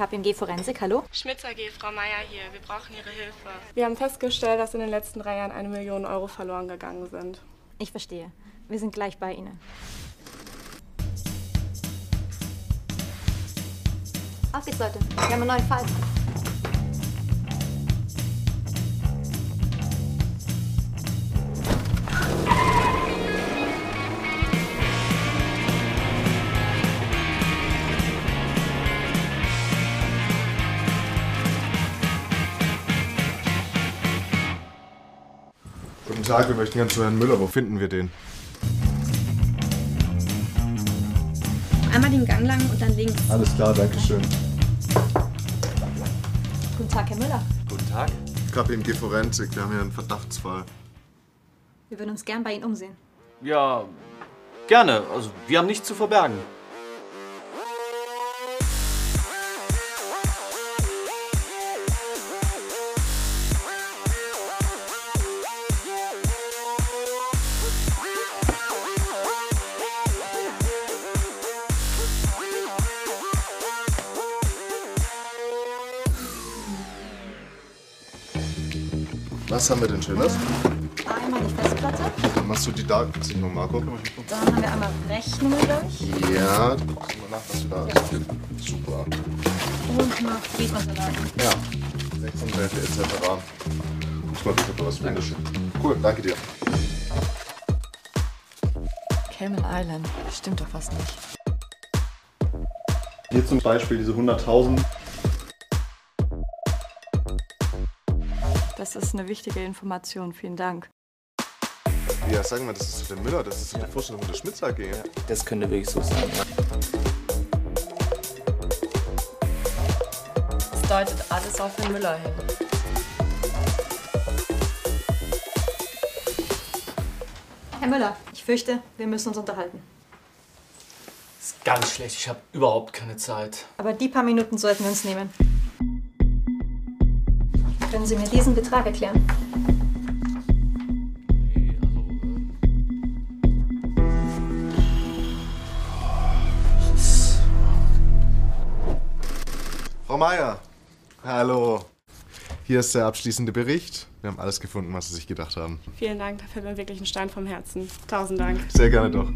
KPMG Forensik, hallo? Schmitz AG, Frau Meier hier. Wir brauchen Ihre Hilfe. Wir haben festgestellt, dass in den letzten drei Jahren eine Million Euro verloren gegangen sind. Ich verstehe. Wir sind gleich bei Ihnen. Auf geht's, Leute. Wir haben einen neuen Fall. Guten Tag, wir möchten gerne zu Herrn Müller. Wo finden wir den? Einmal den Gang lang und dann links. Alles klar, danke schön. Guten Tag, Herr Müller. Guten Tag. KPMG Forensik, wir haben hier einen Verdachtsfall. Wir würden uns gern bei Ihnen umsehen. Ja, gerne. Also, wir haben nichts zu verbergen. Was haben wir denn Schönes? Einmal die Festplatte. Dann machst du die Datensicherung, Marco. Dann haben wir einmal Rechnungen, glaube ich. Ja, du guckst mal nach, was du da hast. Super. Und noch Briefunterlagen. Ja. Rechtsanwälte etc. Guck mal bitte, ob du was findest. Cool, danke dir. Cayman Island. Stimmt doch was nicht. Hier zum Beispiel diese 100.000. Das ist eine wichtige Information. Vielen Dank. Ja, sagen wir, das ist der Müller, das ist der Vorstellung der Schmitz AG. Das könnte wirklich so sein. Ja. Es deutet alles auf den Müller hin. Herr Müller, ich fürchte, wir müssen uns unterhalten. Ist ganz schlecht. Ich habe überhaupt keine Zeit. Aber die paar Minuten sollten wir uns nehmen. Können Sie mir diesen Betrag erklären? Frau Meier. Hallo. Hier ist der abschließende Bericht. Wir haben alles gefunden, was Sie sich gedacht haben. Vielen Dank, da fällt mir wirklich ein Stein vom Herzen. Tausend Dank. Sehr gerne doch.